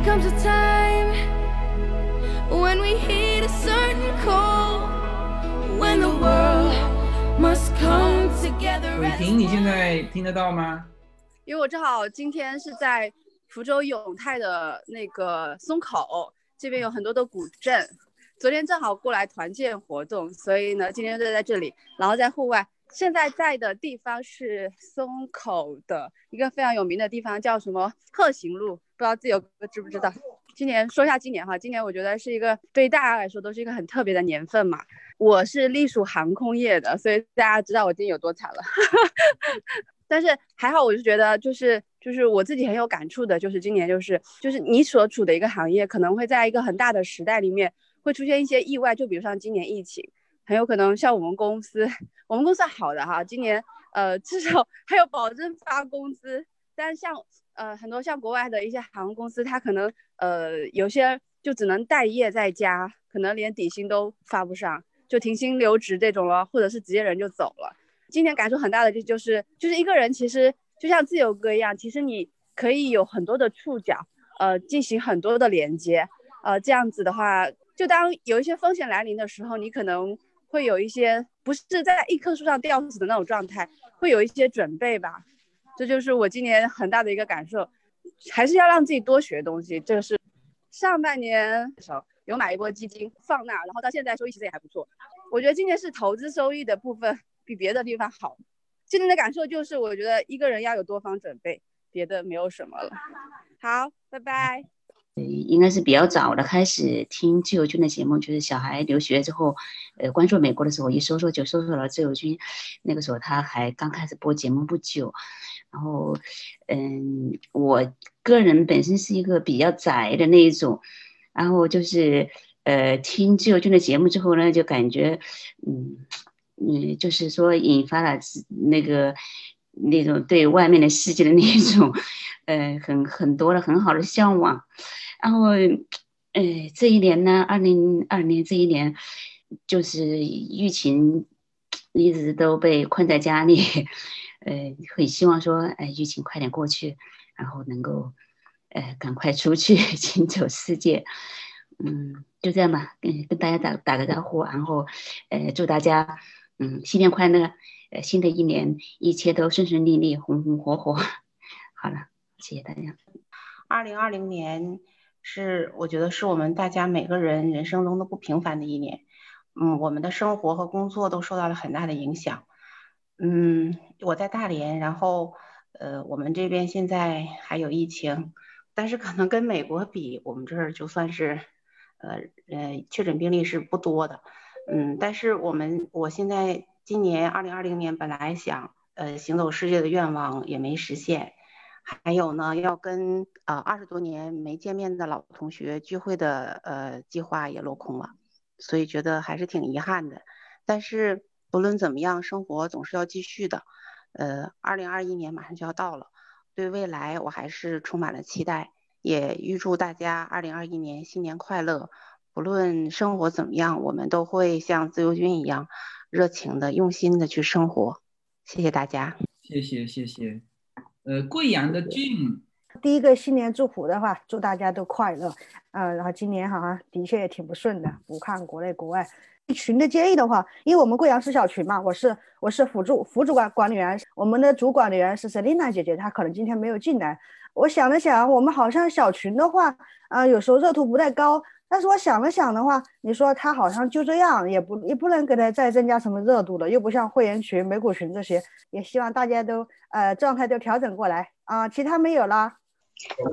There comes a time when we heed a certain call, when the world must come together 伟 as 霆，你现在听得到吗？因为我正好今天是在福州永泰的那个松口这边有很多的古镇，昨天正好过来团建活动，所以呢今天就在这里，然后在户外。现在在的地方是松口的一个非常有名的地方，叫什么鹤行路，不知道自由哥知不知道？今年说一下今年哈，今年我觉得是一个对大家来说都是一个很特别的年份嘛。我是隶属航空业的，所以大家知道我今年有多惨了。但是还好，我是觉得就是就是我自己很有感触的，就是今年就是就是你所处的一个行业，可能会在一个很大的时代里面会出现一些意外，就比如像今年疫情，很有可能像我们公司，我们公司好的哈，今年呃至少还有保证发工资，但像呃很多像国外的一些航空公司，它可能呃有些就只能待业在家，可能连底薪都发不上，就停薪留职这种了，或者是直接人就走了。今天感触很大的就就是就是一个人其实就像自由哥一样，其实你可以有很多的触角，呃，进行很多的连接，呃，这样子的话，就当有一些风险来临的时候，你可能会有一些不是在一棵树上吊死的那种状态，会有一些准备吧。这就是我今年很大的一个感受，还是要让自己多学东西。这个是上半年的时候有买一波基金放那，然后到现在收益其实也还不错。我觉得今年是投资收益的部分。比别的地方好，今年的感受就是，我觉得一个人要有多方准备，别的没有什么了。好，拜拜。应该是比较早的开始听自由军的节目，就是小孩留学之后，呃，关注美国的时候，一搜索就搜索了自由军。那个时候他还刚开始播节目不久，然后，嗯，我个人本身是一个比较宅的那一种，然后就是呃，听自由军的节目之后呢，就感觉，嗯。嗯，就是说引发了那个那种对外面的世界的那一种，呃，很很多的很好的向往。然后，呃，这一年呢，二零二零年这一年，就是疫情一直都被困在家里，呃，很希望说，哎，疫情快点过去，然后能够，呃，赶快出去 行走世界。嗯，就这样吧，跟跟大家打打个招呼，然后，呃，祝大家。嗯，新年快乐！呃，新的一年一切都顺顺利利、红红火火。好了，谢谢大家。二零二零年是我觉得是我们大家每个人人生中都不平凡的一年。嗯，我们的生活和工作都受到了很大的影响。嗯，我在大连，然后呃，我们这边现在还有疫情，但是可能跟美国比，我们这儿就算是呃呃确诊病例是不多的。嗯，但是我们我现在今年二零二零年本来想呃行走世界的愿望也没实现，还有呢要跟呃二十多年没见面的老同学聚会的呃计划也落空了，所以觉得还是挺遗憾的。但是不论怎么样，生活总是要继续的。呃，二零二一年马上就要到了，对未来我还是充满了期待，也预祝大家二零二一年新年快乐。不论生活怎么样，我们都会像自由军一样热情的、用心的去生活。谢谢大家，谢谢谢谢。呃，贵阳的俊，第一个新年祝福的话，祝大家都快乐。呃，然后今年好像的确也挺不顺的，不看国内国外。群的建议的话，因为我们贵阳是小群嘛，我是我是辅助辅主管管理员，我们的主管理员是 Selina 姐姐，她可能今天没有进来。我想了想，我们好像小群的话，啊，有时候热度不太高。但是我想了想的话，你说他好像就这样，也不也不能给他再增加什么热度了，又不像会员群、美股群这些。也希望大家都呃状态都调整过来啊。其他没有了。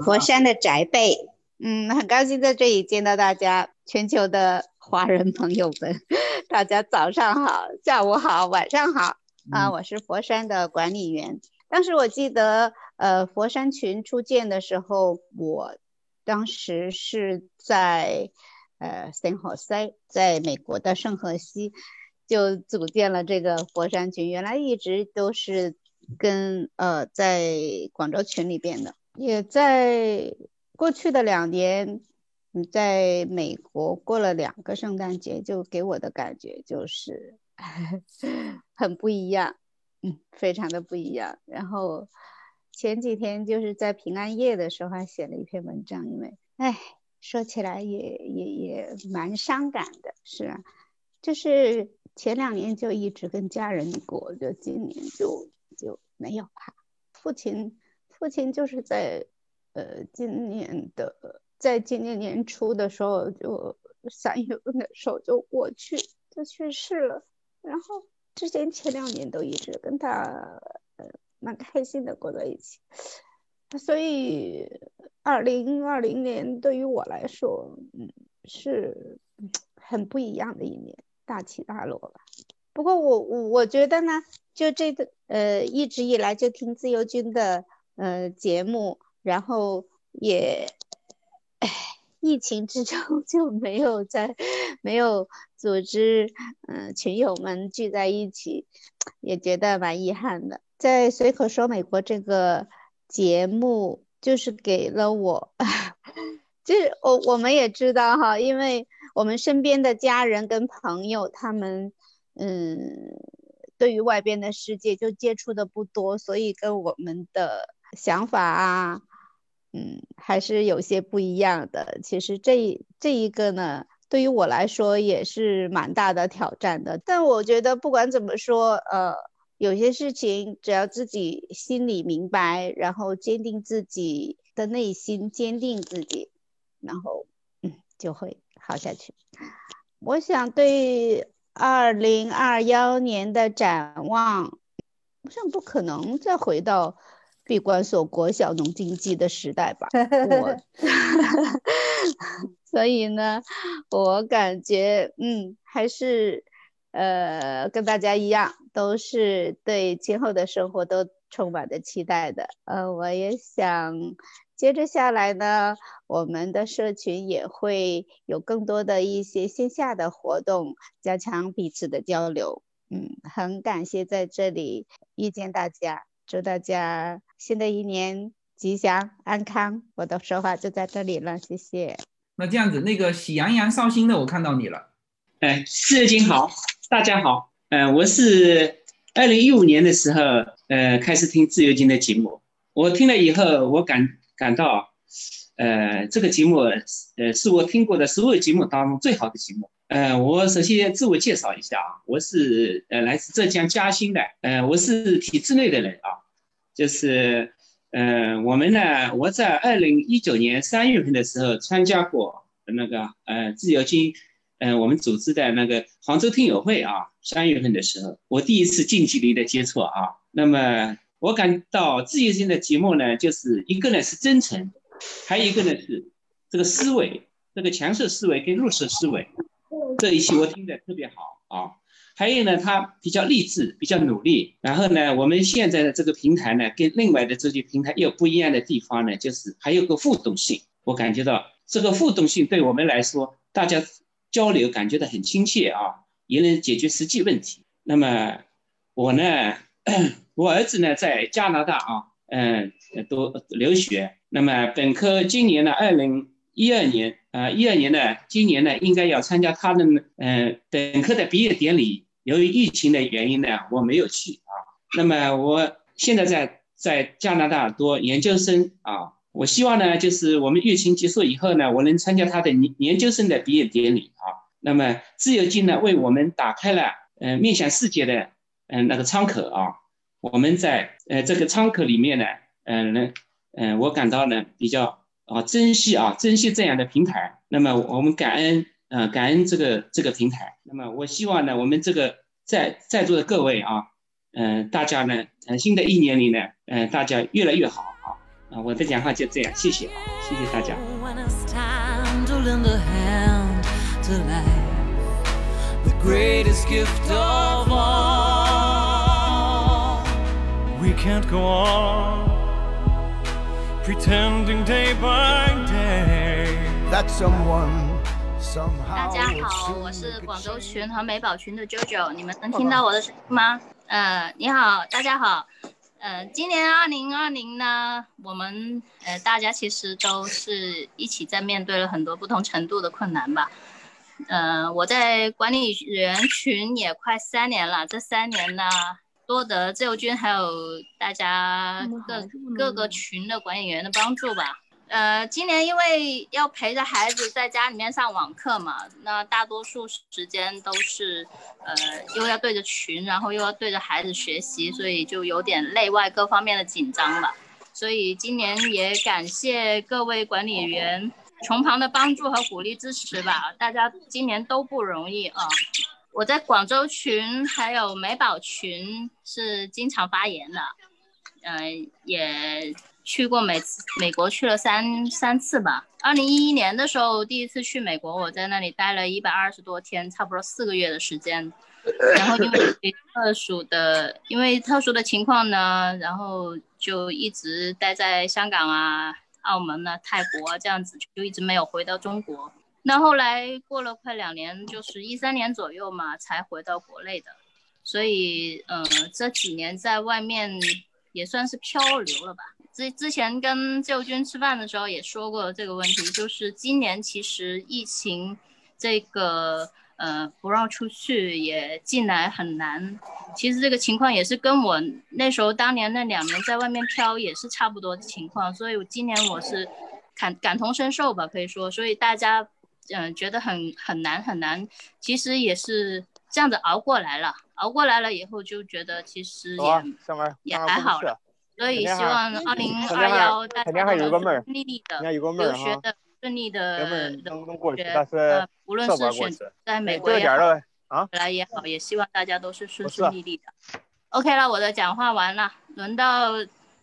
佛山的宅贝，嗯，很高兴在这里见到大家，全球的华人朋友们，大家早上好，下午好，晚上好啊。我是佛山的管理员。当时我记得，呃，佛山群初建的时候，我。当时是在呃圣何塞，在美国的圣荷西，就组建了这个佛山群。原来一直都是跟呃在广州群里边的，也在过去的两年，在美国过了两个圣诞节，就给我的感觉就是 很不一样，嗯，非常的不一样。然后。前几天就是在平安夜的时候还写了一篇文章，因为哎，说起来也也也蛮伤感的，是啊，就是前两年就一直跟家人过，就今年就就没有了。父亲，父亲就是在呃今年的，在今年年初的时候，就三月份的时候就过去，就去世了。然后之前前两年都一直跟他蛮开心的过在一起，所以二零二零年对于我来说，嗯，是很不一样的一年，大起大落吧。不过我我我觉得呢，就这个呃一直以来就听自由军的呃节目，然后也。疫情之中 就没有在没有组织，嗯，群友们聚在一起，也觉得蛮遗憾的。在随口说美国这个节目，就是给了我，就是我我们也知道哈，因为我们身边的家人跟朋友，他们嗯，对于外边的世界就接触的不多，所以跟我们的想法啊。嗯，还是有些不一样的。其实这这一个呢，对于我来说也是蛮大的挑战的。但我觉得不管怎么说，呃，有些事情只要自己心里明白，然后坚定自己的内心，坚定自己，然后嗯，就会好下去。我想对二零二幺年的展望，我想不可能再回到。闭关锁国小农经济的时代吧，我，所以呢，我感觉，嗯，还是，呃，跟大家一样，都是对今后的生活都充满着期待的。呃，我也想接着下来呢，我们的社群也会有更多的一些线下的活动，加强彼此的交流。嗯，很感谢在这里遇见大家。祝大家新的一年吉祥安康！我的说话就在这里了，谢谢。那这样子，那个喜羊羊绍兴的，我看到你了。哎，四金好，大家好。呃，我是二零一五年的时候，呃，开始听自由金的节目。我听了以后，我感感到，呃，这个节目，呃，是我听过的所有节目当中最好的节目。呃，我首先自我介绍一下啊，我是呃来自浙江嘉兴的，呃，我是体制内的人啊，就是，呃，我们呢，我在二零一九年三月份的时候参加过那个呃自由军，呃，我们组织的那个杭州听友会啊，三月份的时候，我第一次近距离的接触啊，那么我感到自由军的节目呢，就是一个呢是真诚，还有一个呢是这个思维，这个强势思维跟弱势思维。这一期我听的特别好啊，还有呢，他比较励志，比较努力。然后呢，我们现在的这个平台呢，跟另外的这些平台有不一样的地方呢，就是还有个互动性。我感觉到这个互动性对我们来说，大家交流感觉到很亲切啊，也能解决实际问题。那么我呢，我儿子呢在加拿大啊，嗯，读留学。那么本科今年呢，二零一二年。呃，一二年呢，今年呢，应该要参加他的嗯本科的毕业典礼。由于疫情的原因呢，我没有去啊。那么我现在在在加拿大读研究生啊。我希望呢，就是我们疫情结束以后呢，我能参加他的研研究生的毕业典礼啊。那么自由基呢，为我们打开了嗯面向世界的嗯那个窗口啊。我们在呃这个窗口里面呢，嗯呢嗯，我感到呢比较。啊，珍惜啊，珍惜这样的平台。那么我们感恩，呃，感恩这个这个平台。那么我希望呢，我们这个在在座的各位啊，嗯，大家呢，呃，新的一年里呢，嗯，大家越来越好啊。我的讲话就这样，谢谢啊，谢谢大家。Pretending day by day that someone 大家好，我是广州群和美宝群的 JoJo，你们能听到我的声音吗？呃，你好，大家好。呃，今年二零二零呢，我们呃大家其实都是一起在面对了很多不同程度的困难吧。呃，我在管理员群也快三年了，这三年呢。多得自由军还有大家各各个群的管理员的帮助吧，呃，今年因为要陪着孩子在家里面上网课嘛，那大多数时间都是，呃，又要对着群，然后又要对着孩子学习，所以就有点内外各方面的紧张了。所以今年也感谢各位管理员从旁的帮助和鼓励支持吧，大家今年都不容易啊。我在广州群还有美宝群是经常发言的，嗯，也。去过美美国去了三三次吧。二零一一年的时候，第一次去美国，我在那里待了一百二十多天，差不多四个月的时间。然后因为特殊的，因为特殊的情况呢，然后就一直待在香港啊、澳门啊、泰国啊这样子，就一直没有回到中国。那后来过了快两年，就是一三年左右嘛，才回到国内的。所以，呃，这几年在外面也算是漂流了吧。之之前跟自由军吃饭的时候也说过这个问题，就是今年其实疫情这个呃不让出去也进来很难。其实这个情况也是跟我那时候当年那两年在外面漂也是差不多的情况，所以今年我是感感同身受吧，可以说。所以大家嗯觉得很很难很难，其实也是这样子熬过来了，熬过来了以后就觉得其实也也还好了。所以希望二零二幺大家都顺利利的留学的顺利的留学，呃，无论是选择在美国也好，来也好，也希望大家都是顺顺利利的。OK 了，我的讲话完了，轮到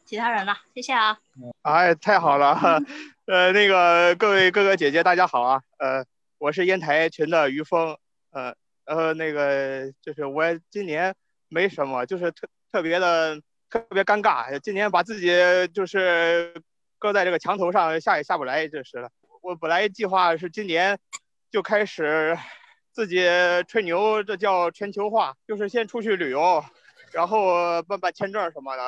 其他人了，谢谢啊。哎，太好了，呃，那个各位哥哥姐姐大家好啊，呃，我是烟台群的于峰，呃，呃，那个就是我今年没什么，就是特特别的。特别尴尬，今年把自己就是搁在这个墙头上，下也下不来，就是了。我本来计划是今年就开始自己吹牛，这叫全球化，就是先出去旅游，然后办办签证什么的，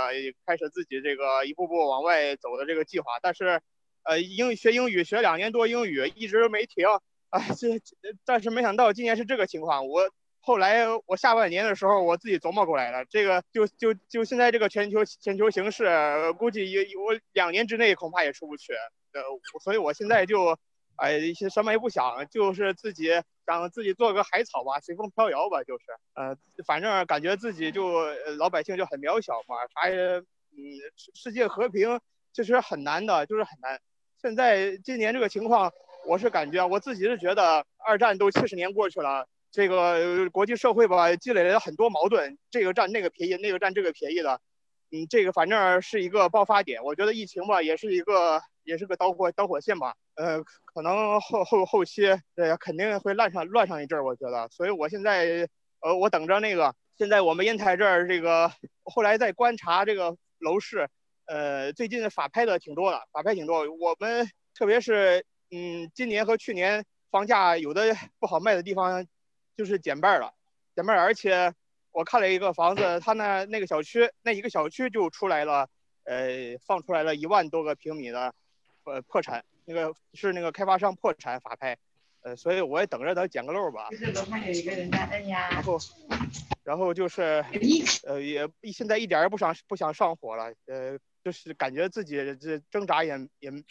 开始自己这个一步步往外走的这个计划。但是，呃，英学英语学两年多英语一直没停，哎，这但是没想到今年是这个情况，我。后来我下半年的时候，我自己琢磨过来了，这个就就就现在这个全球全球形势，估计也我两年之内恐怕也出不去。呃，所以我现在就，哎，什么也不想，就是自己想自己做个海草吧，随风飘摇吧，就是，呃，反正感觉自己就老百姓就很渺小嘛，啥也，嗯，世界和平其实很难的，就是很难。现在今年这个情况，我是感觉我自己是觉得，二战都七十年过去了。这个国际社会吧，积累了很多矛盾，这个占那个便宜，那个占这个便宜的，嗯，这个反正是一个爆发点。我觉得疫情吧，也是一个，也是个导火导火线吧。呃，可能后后后期，呃，肯定会乱上乱上一阵儿。我觉得，所以我现在，呃，我等着那个。现在我们烟台这儿这个，后来在观察这个楼市，呃，最近法拍的挺多的，法拍挺多。我们特别是，嗯，今年和去年房价有的不好卖的地方。就是减半了，减半，而且我看了一个房子，他那那个小区那一个小区就出来了，呃，放出来了一万多个平米的，呃，破产，那个是那个开发商破产法拍，呃，所以我也等着他捡个漏吧。然后，然后就是，呃，也现在一点也不想不想上火了，呃，就是感觉自己这挣扎也也没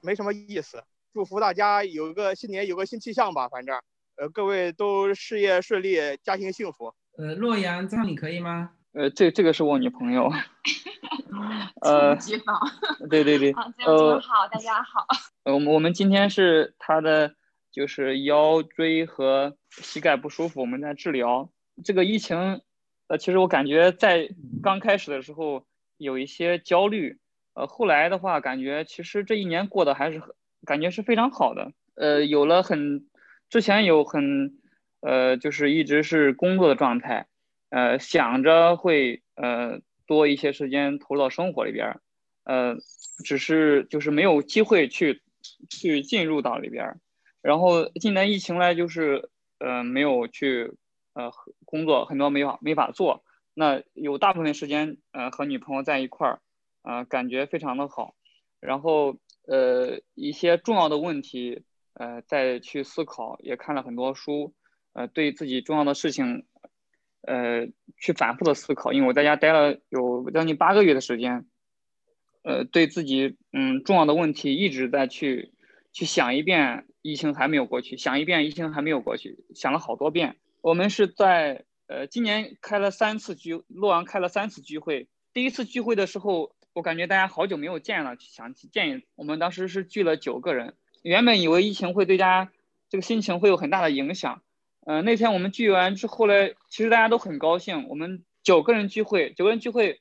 没什么意思。祝福大家有个新年有个新气象吧，反正。呃，各位都事业顺利，家庭幸福。呃，洛阳，这样你可以吗？呃，这这个是我女朋友。呃，好。对对对。呃，好，大家好。呃，我们我们今天是她的，就是腰椎和膝盖不舒服，我们在治疗。这个疫情，呃，其实我感觉在刚开始的时候有一些焦虑，呃，后来的话感觉其实这一年过得还是感觉是非常好的。呃，有了很。之前有很，呃，就是一直是工作的状态，呃，想着会呃多一些时间投入到生活里边，呃，只是就是没有机会去去进入到里边，然后今年疫情来就是呃没有去呃工作很多没法没法做，那有大部分时间呃和女朋友在一块儿，呃感觉非常的好，然后呃一些重要的问题。呃，再去思考，也看了很多书，呃，对自己重要的事情，呃，去反复的思考。因为我在家待了有将近八个月的时间，呃，对自己嗯重要的问题一直在去去想一遍，疫情还没有过去，想一遍疫情还没有过去，想了好多遍。我们是在呃今年开了三次聚，洛阳开了三次聚会。第一次聚会的时候，我感觉大家好久没有见了，想去见一。我们当时是聚了九个人，原本以为疫情会对大家这个心情会有很大的影响。嗯，那天我们聚完之后呢，其实大家都很高兴。我们九个人聚会，九个人聚会，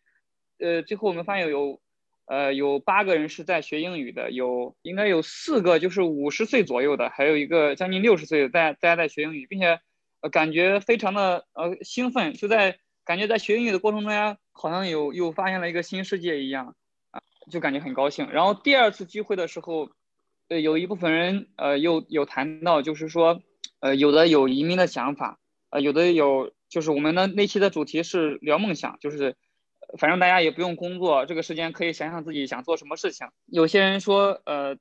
呃，最后我们发现有。呃，有八个人是在学英语的，有应该有四个就是五十岁左右的，还有一个将近六十岁的，在大家在学英语，并且呃感觉非常的呃兴奋，就在感觉在学英语的过程中呀，好像有又发现了一个新世界一样啊，就感觉很高兴。然后第二次聚会的时候，呃，有一部分人呃又有谈到，就是说呃有的有移民的想法，呃有的有就是我们的那期的主题是聊梦想，就是。反正大家也不用工作，这个时间可以想想自己想做什么事情。有些人说，呃，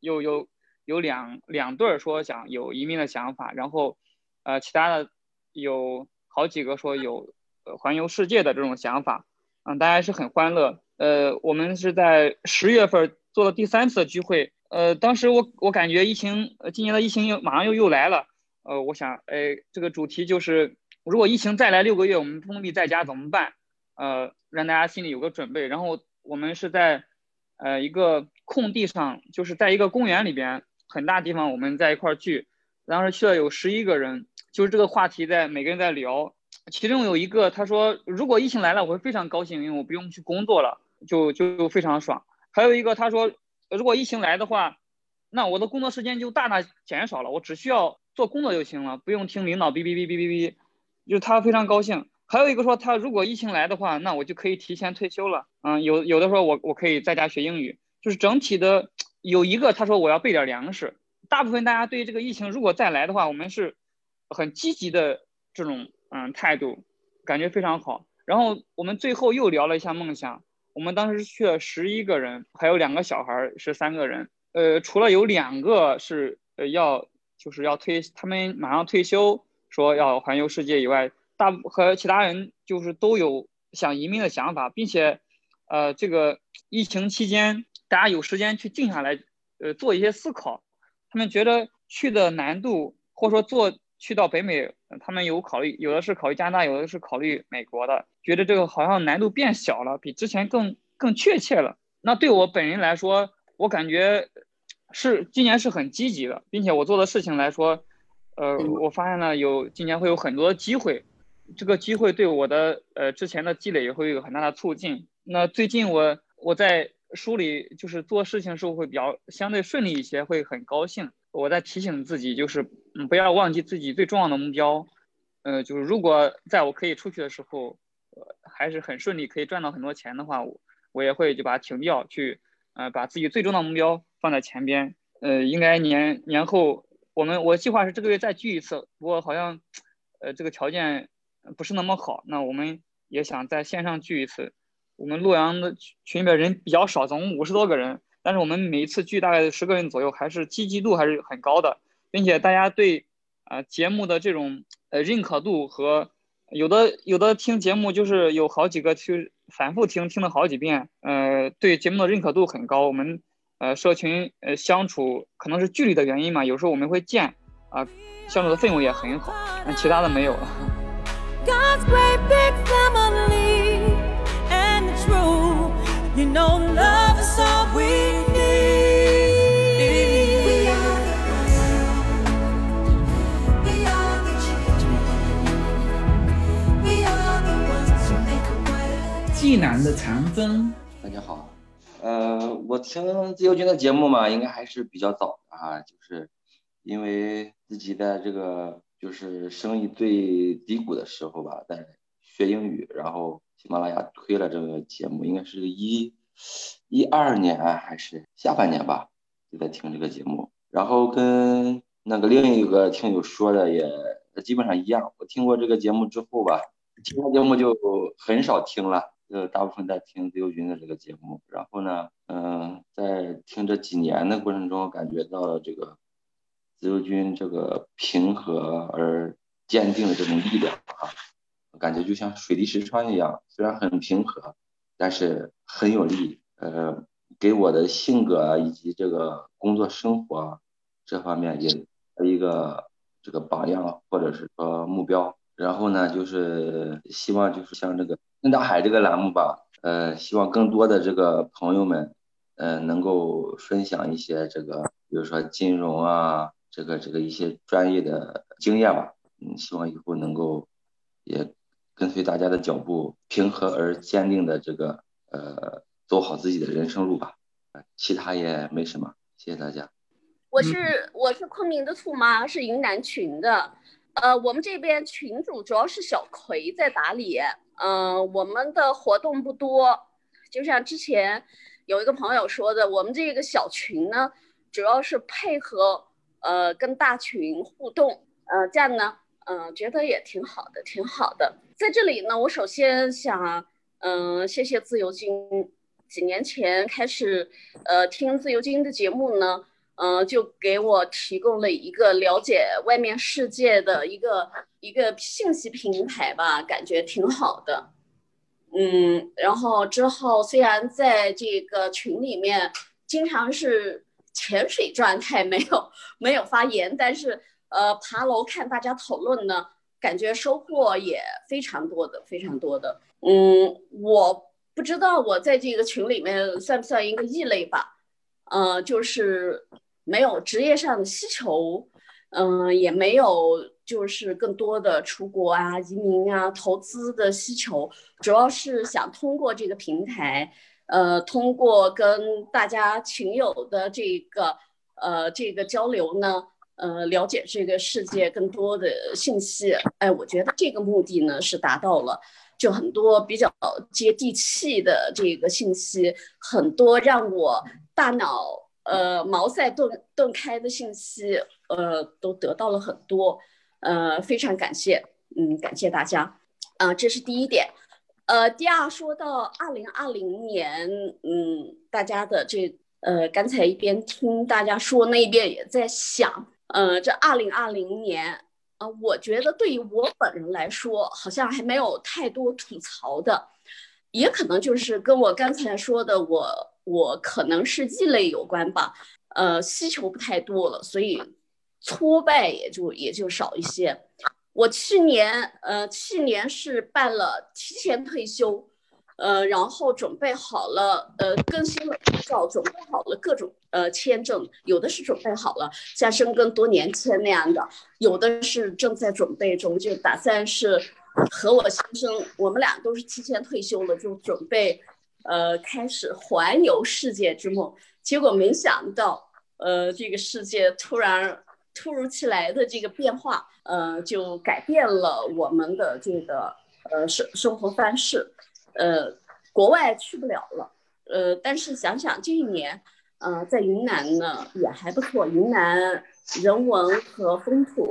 有有有两两对儿说想有移民的想法，然后，呃，其他的有好几个说有环游世界的这种想法。嗯，大家是很欢乐。呃，我们是在十月份做了第三次聚会。呃，当时我我感觉疫情，今年的疫情又马上又又来了。呃，我想，哎，这个主题就是，如果疫情再来六个月，我们封闭在家怎么办？呃。让大家心里有个准备。然后我们是在，呃，一个空地上，就是在一个公园里边，很大地方，我们在一块聚。当时去了有十一个人，就是这个话题在每个人在聊。其中有一个他说，如果疫情来了，我会非常高兴，因为我不用去工作了，就就非常爽。还有一个他说，如果疫情来的话，那我的工作时间就大大减少了，我只需要做工作就行了，不用听领导哔哔哔哔哔哔，就是他非常高兴。还有一个说，他如果疫情来的话，那我就可以提前退休了。嗯，有有的说我我可以在家学英语，就是整体的有一个他说我要备点粮食。大部分大家对于这个疫情如果再来的话，我们是很积极的这种嗯态度，感觉非常好。然后我们最后又聊了一下梦想。我们当时去了十一个人，还有两个小孩是三个人。呃，除了有两个是呃要就是要退，他们马上退休，说要环游世界以外。大和其他人就是都有想移民的想法，并且，呃，这个疫情期间大家有时间去静下来，呃，做一些思考。他们觉得去的难度，或者说做去到北美，他们有考虑，有的是考虑加拿大，有的是考虑美国的，觉得这个好像难度变小了，比之前更更确切了。那对我本人来说，我感觉是今年是很积极的，并且我做的事情来说，呃，我发现了有今年会有很多机会。这个机会对我的呃之前的积累也会有很大的促进。那最近我我在梳理，就是做事情时候会比较相对顺利一些，会很高兴。我在提醒自己，就是嗯不要忘记自己最重要的目标。呃，就是如果在我可以出去的时候，呃还是很顺利，可以赚到很多钱的话，我我也会就把它停掉，去呃把自己最终的目标放在前边。呃，应该年年后我们我计划是这个月再聚一次，不过好像呃这个条件。不是那么好，那我们也想在线上聚一次。我们洛阳的群里面人比较少，总共五十多个人，但是我们每一次聚大概十个人左右，还是积极度还是很高的，并且大家对啊节目的这种呃认可度和有的有的听节目就是有好几个去反复听听了好几遍，呃对节目的认可度很高。我们呃社群呃相处可能是距离的原因嘛，有时候我们会见啊，相处的氛围也很好，那其他的没有了。God's great big family and true. You know, love is all we need. We are the world. We are the children. We are the ones who make a better. 济南的残风，大家好。呃，我听自由军的节目嘛，应该还是比较早的啊，就是因为自己在这个就是生意最低谷的时候吧，在学英语，然后喜马拉雅推了这个节目，应该是一一二年还是下半年吧，就在听这个节目，然后跟那个另一个听友说的也基本上一样。我听过这个节目之后吧，其他节目就很少听了，呃大部分在听自由军的这个节目。然后呢，嗯，在听这几年的过程中，感觉到了这个。自由军这个平和而坚定的这种力量啊，感觉就像水滴石穿一样，虽然很平和，但是很有力，呃，给我的性格以及这个工作生活这方面也一个这个榜样或者是说目标。然后呢，就是希望就是像这个听大海这个栏目吧，呃，希望更多的这个朋友们，呃，能够分享一些这个，比如说金融啊，这个这个一些专业的经验吧。嗯，希望以后能够也跟随大家的脚步，平和而坚定的这个呃，走好自己的人生路吧。其他也没什么，谢谢大家。我是我是昆明的兔妈，是云南群的。呃，我们这边群主主要是小葵在打理，嗯，我们的活动不多，就像之前有一个朋友说的，我们这个小群呢，主要是配合呃跟大群互动，呃，这样呢，嗯，觉得也挺好的，挺好的。在这里呢，我首先想，嗯，谢谢自由军，几年前开始，呃，听自由军的节目呢。嗯，就给我提供了一个了解外面世界的一个一个信息平台吧，感觉挺好的。嗯，然后之后虽然在这个群里面经常是潜水状态，没有没有发言，但是呃爬楼看大家讨论呢，感觉收获也非常多的，非常多的。嗯，我不知道我在这个群里面算不算一个异类吧？嗯，就是。没有职业上的需求，嗯，也没有就是更多的出国啊、移民啊、投资的需求，主要是想通过这个平台，呃，通过跟大家群友的这个呃这个交流呢，呃，了解这个世界更多的信息。哎，我觉得这个目的呢是达到了，就很多比较接地气的这个信息，很多让我大脑。呃，茅塞顿顿开的信息，呃，都得到了很多，呃，非常感谢，嗯，感谢大家，啊，这是第一点，呃，第二，说到二零二零年，嗯，大家的这，呃，刚才一边听大家说，那一边也在想，呃，这二零二零年，呃，我觉得对于我本人来说，好像还没有太多吐槽的，也可能就是跟我刚才说的我。我可能是异类有关吧，呃，需求不太多了，所以挫败也就也就少一些。我去年，呃，去年是办了提前退休，呃，然后准备好了，呃，更新了护照，准备好了各种呃签证，有的是准备好了，像深耕多年签那样的，有的是正在准备中，就打算是和我先生，我们俩都是提前退休了，就准备。呃，开始环游世界之梦，结果没想到，呃，这个世界突然突如其来的这个变化，呃，就改变了我们的这个呃生生活方式，呃，国外去不了了，呃，但是想想这一年，呃，在云南呢也还不错，云南人文和风土，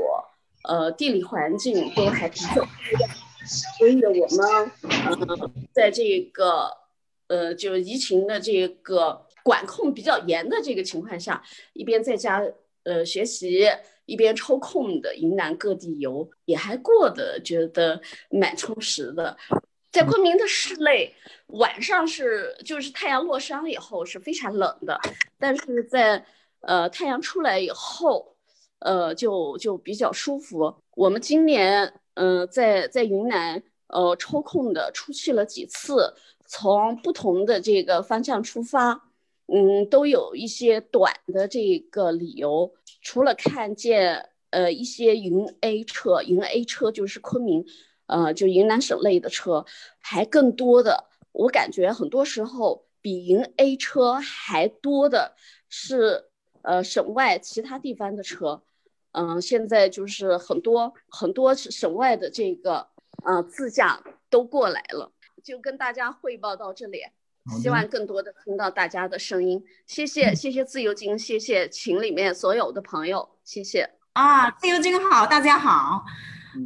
呃，地理环境都还比较所以我们呃，在这个。呃，就疫情的这个管控比较严的这个情况下，一边在家呃学习，一边抽空的云南各地游，也还过得觉得蛮充实的。在昆明的室内，晚上是就是太阳落山了以后是非常冷的，但是在呃太阳出来以后，呃就就比较舒服。我们今年嗯在在云南呃抽空的出去了几次。从不同的这个方向出发，嗯，都有一些短的这个理由。除了看见呃一些云 A 车，云 A 车就是昆明，呃，就云南省内的车，还更多的，我感觉很多时候比云 A 车还多的是呃省外其他地方的车。嗯，现在就是很多很多省外的这个呃自驾都过来了。就跟大家汇报到这里，希望更多的听到大家的声音。谢谢，谢谢自由金，谢谢群里面所有的朋友，谢谢。啊，自由金好，大家好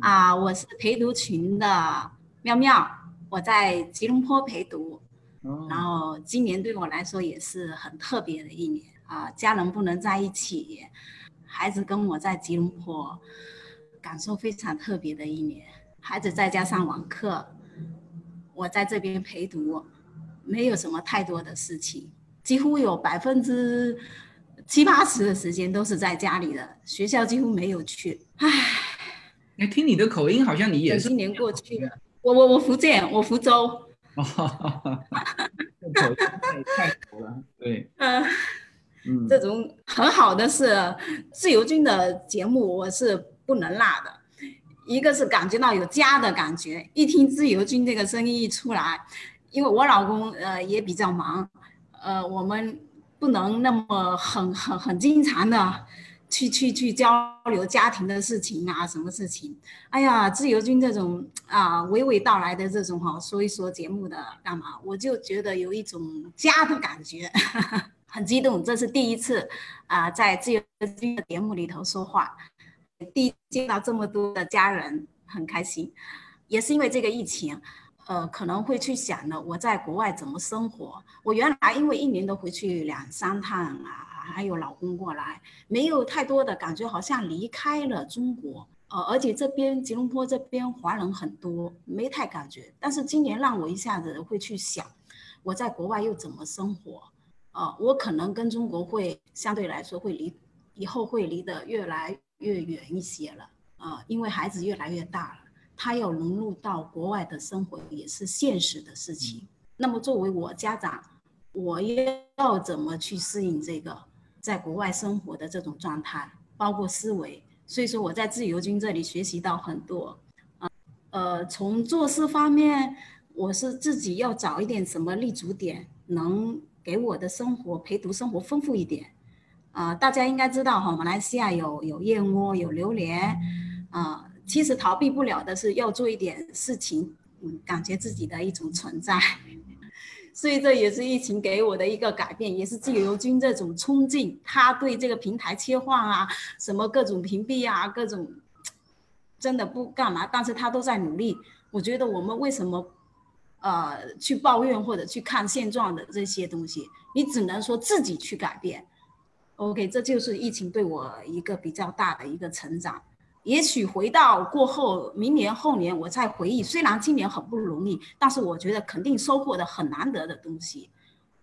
啊，我是陪读群的妙妙，我在吉隆坡陪读，然后今年对我来说也是很特别的一年啊，家人不能在一起，孩子跟我在吉隆坡，感受非常特别的一年，孩子在家上网课。我在这边陪读，没有什么太多的事情，几乎有百分之七八十的时间都是在家里的，学校几乎没有去。唉，哎，听你的口音，好像你也是。今年过去了，我我我福建，我福州。哦，太太熟了，对。嗯嗯，这种很好的是自由军的节目，我是不能落的。一个是感觉到有家的感觉，一听自由军这个声音一出来，因为我老公呃也比较忙，呃我们不能那么很很很经常的去去去交流家庭的事情啊，什么事情？哎呀，自由军这种啊娓娓道来的这种哈说一说节目的干嘛，我就觉得有一种家的感觉，很激动。这是第一次啊在自由军的节目里头说话。第一见到这么多的家人，很开心，也是因为这个疫情，呃，可能会去想呢，我在国外怎么生活。我原来因为一年都回去两三趟啊，还有老公过来，没有太多的感觉，好像离开了中国。呃，而且这边吉隆坡这边华人很多，没太感觉。但是今年让我一下子会去想，我在国外又怎么生活？呃，我可能跟中国会相对来说会离，以后会离得越来。越远一些了啊，因为孩子越来越大了，他要融入到国外的生活也是现实的事情。那么作为我家长，我要怎么去适应这个在国外生活的这种状态，包括思维？所以说我在自由军这里学习到很多啊，呃，从做事方面，我是自己要找一点什么立足点，能给我的生活陪读生活丰富一点。啊，大家应该知道哈，马来西亚有有燕窝，有榴莲，啊，其实逃避不了的是要做一点事情，嗯，感觉自己的一种存在，所以这也是疫情给我的一个改变，也是自由军这种冲劲，他对这个平台切换啊，什么各种屏蔽啊，各种真的不干嘛，但是他都在努力。我觉得我们为什么呃去抱怨或者去看现状的这些东西，你只能说自己去改变。OK，这就是疫情对我一个比较大的一个成长。也许回到过后，明年后年我再回忆，虽然今年很不容易，但是我觉得肯定收获的很难得的东西，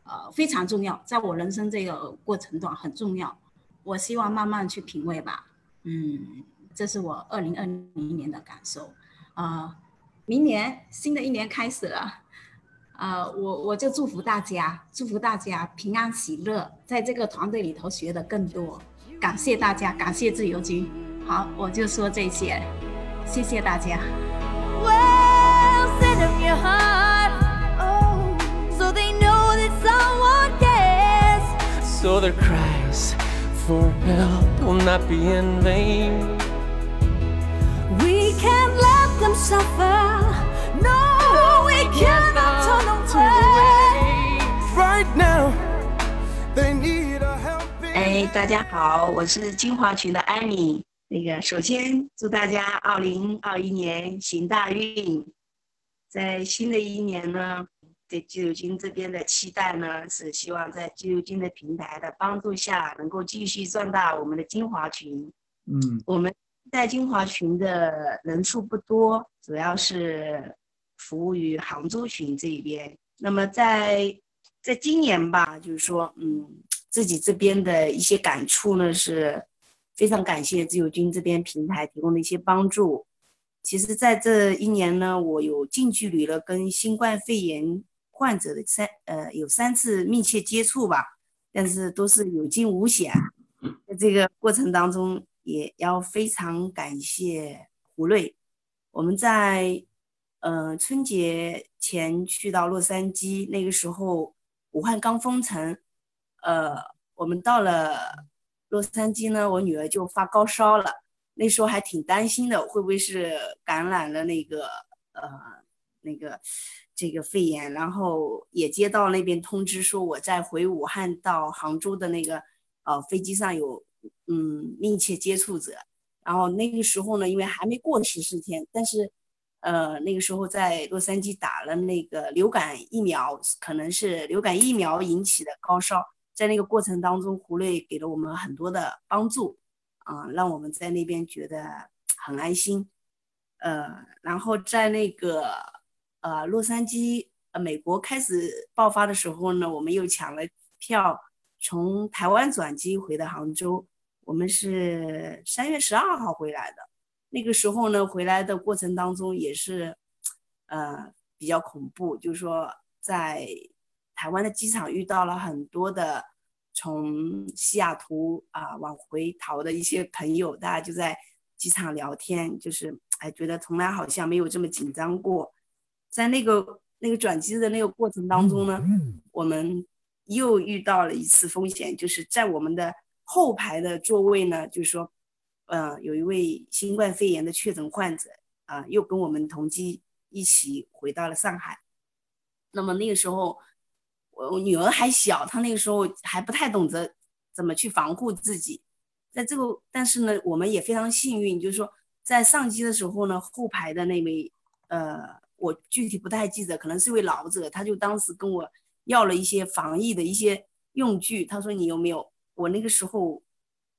呃，非常重要，在我人生这个过程中很重要。我希望慢慢去品味吧。嗯，这是我二零二零年的感受。啊，明年新的一年开始了。呃，我我就祝福大家，祝福大家平安喜乐，在这个团队里头学的更多。感谢大家，感谢自由军。好，我就说这些，谢谢大家。哎，大家好，我是金华群的安妮。那个，首先祝大家二零二一年行大运。在新的一年呢，对自由军这边的期待呢，是希望在自由军的平台的帮助下，能够继续壮大我们的金华群。嗯，我们在金华群的人数不多，主要是。服务于杭州群这一边，那么在在今年吧，就是说，嗯，自己这边的一些感触呢，是非常感谢自由军这边平台提供的一些帮助。其实，在这一年呢，我有近距离的跟新冠肺炎患者的三呃有三次密切接触吧，但是都是有惊无险。在这个过程当中，也要非常感谢胡瑞，我们在。呃，春节前去到洛杉矶，那个时候武汉刚封城，呃，我们到了洛杉矶呢，我女儿就发高烧了，那时候还挺担心的，会不会是感染了那个呃那个这个肺炎？然后也接到那边通知说我在回武汉到杭州的那个呃飞机上有嗯密切接触者，然后那个时候呢，因为还没过十四天，但是。呃，那个时候在洛杉矶打了那个流感疫苗，可能是流感疫苗引起的高烧。在那个过程当中，胡瑞给了我们很多的帮助，啊，让我们在那边觉得很安心。呃，然后在那个呃洛杉矶呃美国开始爆发的时候呢，我们又抢了票从台湾转机回到杭州。我们是三月十二号回来的，那个时候呢，回来的过程当中也是，呃，比较恐怖，就是说在台湾的机场遇到了很多的从西雅图啊往回逃的一些朋友，大家就在机场聊天，就是哎，觉得从来好像没有这么紧张过。在那个那个转机的那个过程当中呢，我们又遇到了一次风险，就是在我们的。后排的座位呢，就是说，呃，有一位新冠肺炎的确诊患者啊，又跟我们同机一起回到了上海。那么那个时候，我女儿还小，她那个时候还不太懂得怎么去防护自己。在这个，但是呢，我们也非常幸运，就是说，在上机的时候呢，后排的那位，呃，我具体不太记得，可能是位老者，他就当时跟我要了一些防疫的一些用具，他说你有没有？我那个时候，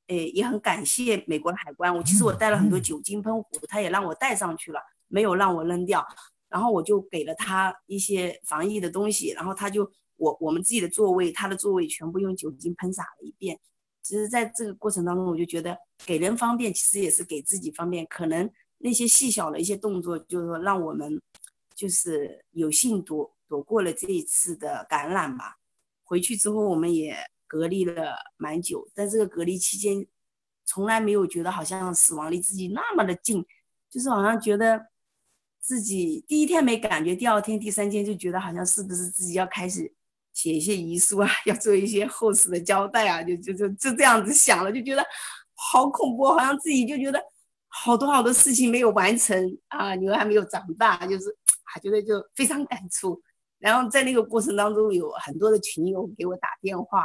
诶，也很感谢美国的海关。我其实我带了很多酒精喷壶，他也让我带上去了，没有让我扔掉。然后我就给了他一些防疫的东西，然后他就我我们自己的座位，他的座位全部用酒精喷洒了一遍。其实在这个过程当中，我就觉得给人方便，其实也是给自己方便。可能那些细小的一些动作，就是说让我们就是有幸躲躲过了这一次的感染吧。回去之后，我们也。隔离了蛮久，在这个隔离期间，从来没有觉得好像死亡离自己那么的近，就是好像觉得自己第一天没感觉，第二天、第三天就觉得好像是不是自己要开始写一些遗书啊，要做一些后事的交代啊，就就就就这样子想了，就觉得好恐怖，好像自己就觉得好多好多事情没有完成啊，女儿还没有长大，就是啊，觉得就非常感触。然后在那个过程当中，有很多的群友给我打电话。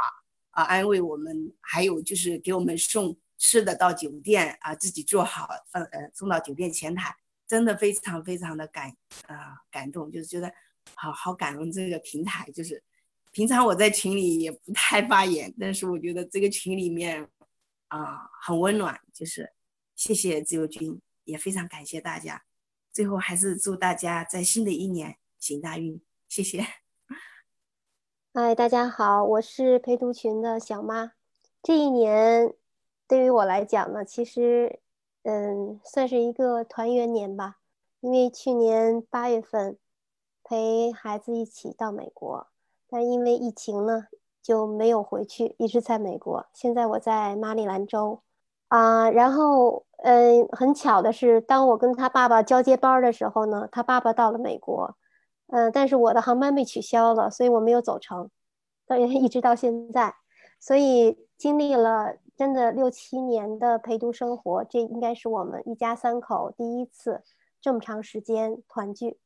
啊，安慰我们，还有就是给我们送吃的到酒店啊，自己做好，呃呃，送到酒店前台，真的非常非常的感啊感动，就是觉得好好感恩这个平台。就是平常我在群里也不太发言，但是我觉得这个群里面啊很温暖。就是谢谢自由军，也非常感谢大家。最后还是祝大家在新的一年行大运，谢谢。嗨，大家好，我是陪读群的小妈。这一年对于我来讲呢，其实嗯，算是一个团圆年吧。因为去年八月份陪孩子一起到美国，但因为疫情呢就没有回去，一直在美国。现在我在马里兰州啊，然后嗯，很巧的是，当我跟他爸爸交接班的时候呢，他爸爸到了美国。嗯，但是我的航班被取消了，所以我没有走成，到一直到现在，所以经历了真的六七年的陪读生活，这应该是我们一家三口第一次这么长时间团聚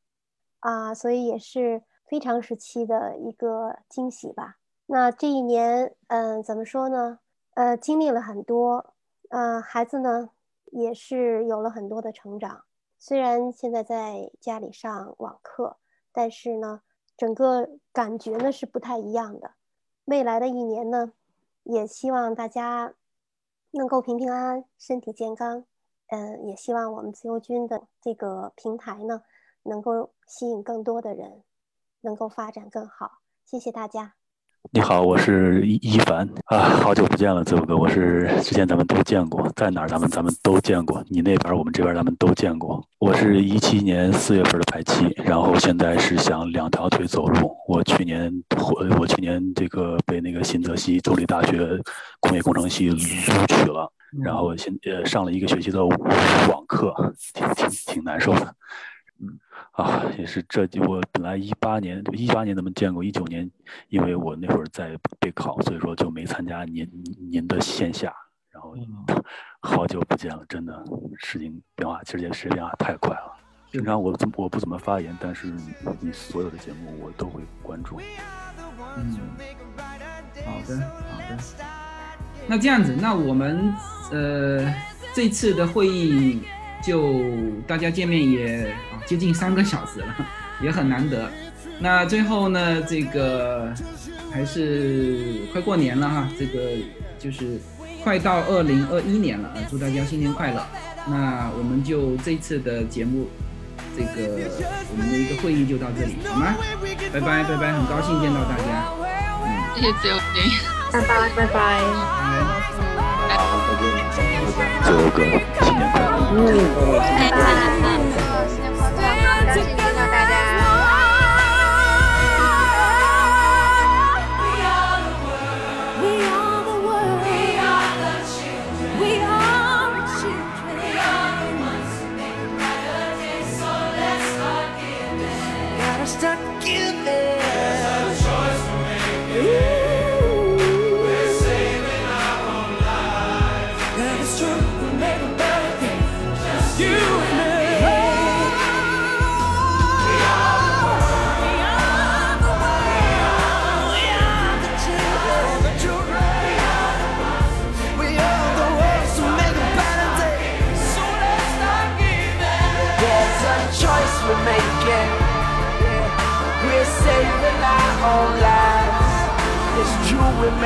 啊，所以也是非常时期的一个惊喜吧。那这一年，嗯，怎么说呢？呃，经历了很多，呃，孩子呢也是有了很多的成长，虽然现在在家里上网课。但是呢，整个感觉呢是不太一样的。未来的一年呢，也希望大家能够平平安安、身体健康。嗯，也希望我们自由军的这个平台呢，能够吸引更多的人，能够发展更好。谢谢大家。你好，我是一一凡啊，好久不见了，自由哥，我是之前咱们都见过，在哪儿咱们咱们都见过，你那边我们这边咱们都见过。我是一七年四月份的排期，然后现在是想两条腿走路。我去年我我去年这个被那个新泽西州立大学工业工程系录取了，然后现呃上了一个学期的网课，挺挺挺难受的。嗯啊，也是这我本来一八年一八年咱们见过，一九年因为我那会儿在备考，所以说就没参加您您的线下。然后 好久不见了，真的事情变化，其实也是变化太快了。平常我怎我不怎么发言，但是你所有的节目我都会关注。嗯，好的好的。那这样子，那我们呃这次的会议。就大家见面也啊接近三个小时了，也很难得。那最后呢，这个还是快过年了哈，这个就是快到二零二一年了啊，祝大家新年快乐。那我们就这次的节目，这个我们的一个会议就到这里，好吗？拜拜拜拜，很高兴见到大家。嗯，谢谢自由军，拜拜拜拜。好，再见。自由哥，新年快乐。嗯，拜拜。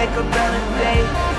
Like a better day.